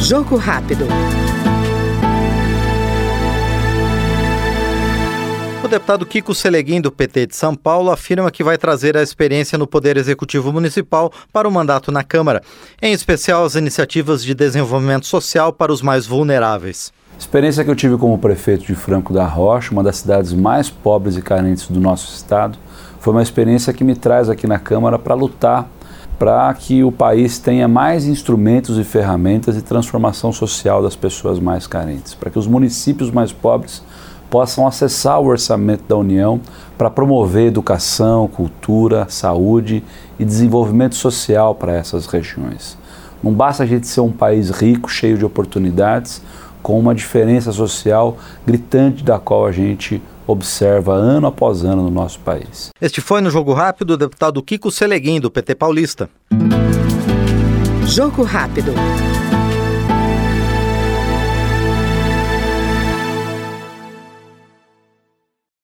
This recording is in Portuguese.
Jogo rápido. O deputado Kiko Seleguin, do PT de São Paulo, afirma que vai trazer a experiência no Poder Executivo Municipal para o mandato na Câmara, em especial as iniciativas de desenvolvimento social para os mais vulneráveis. Experiência que eu tive como prefeito de Franco da Rocha, uma das cidades mais pobres e carentes do nosso estado, foi uma experiência que me traz aqui na Câmara para lutar para que o país tenha mais instrumentos e ferramentas de transformação social das pessoas mais carentes, para que os municípios mais pobres possam acessar o orçamento da União para promover educação, cultura, saúde e desenvolvimento social para essas regiões. Não basta a gente ser um país rico, cheio de oportunidades, com uma diferença social gritante da qual a gente observa ano após ano no nosso país. Este foi no Jogo Rápido o deputado Kiko Seleguin, do PT Paulista. Jogo Rápido.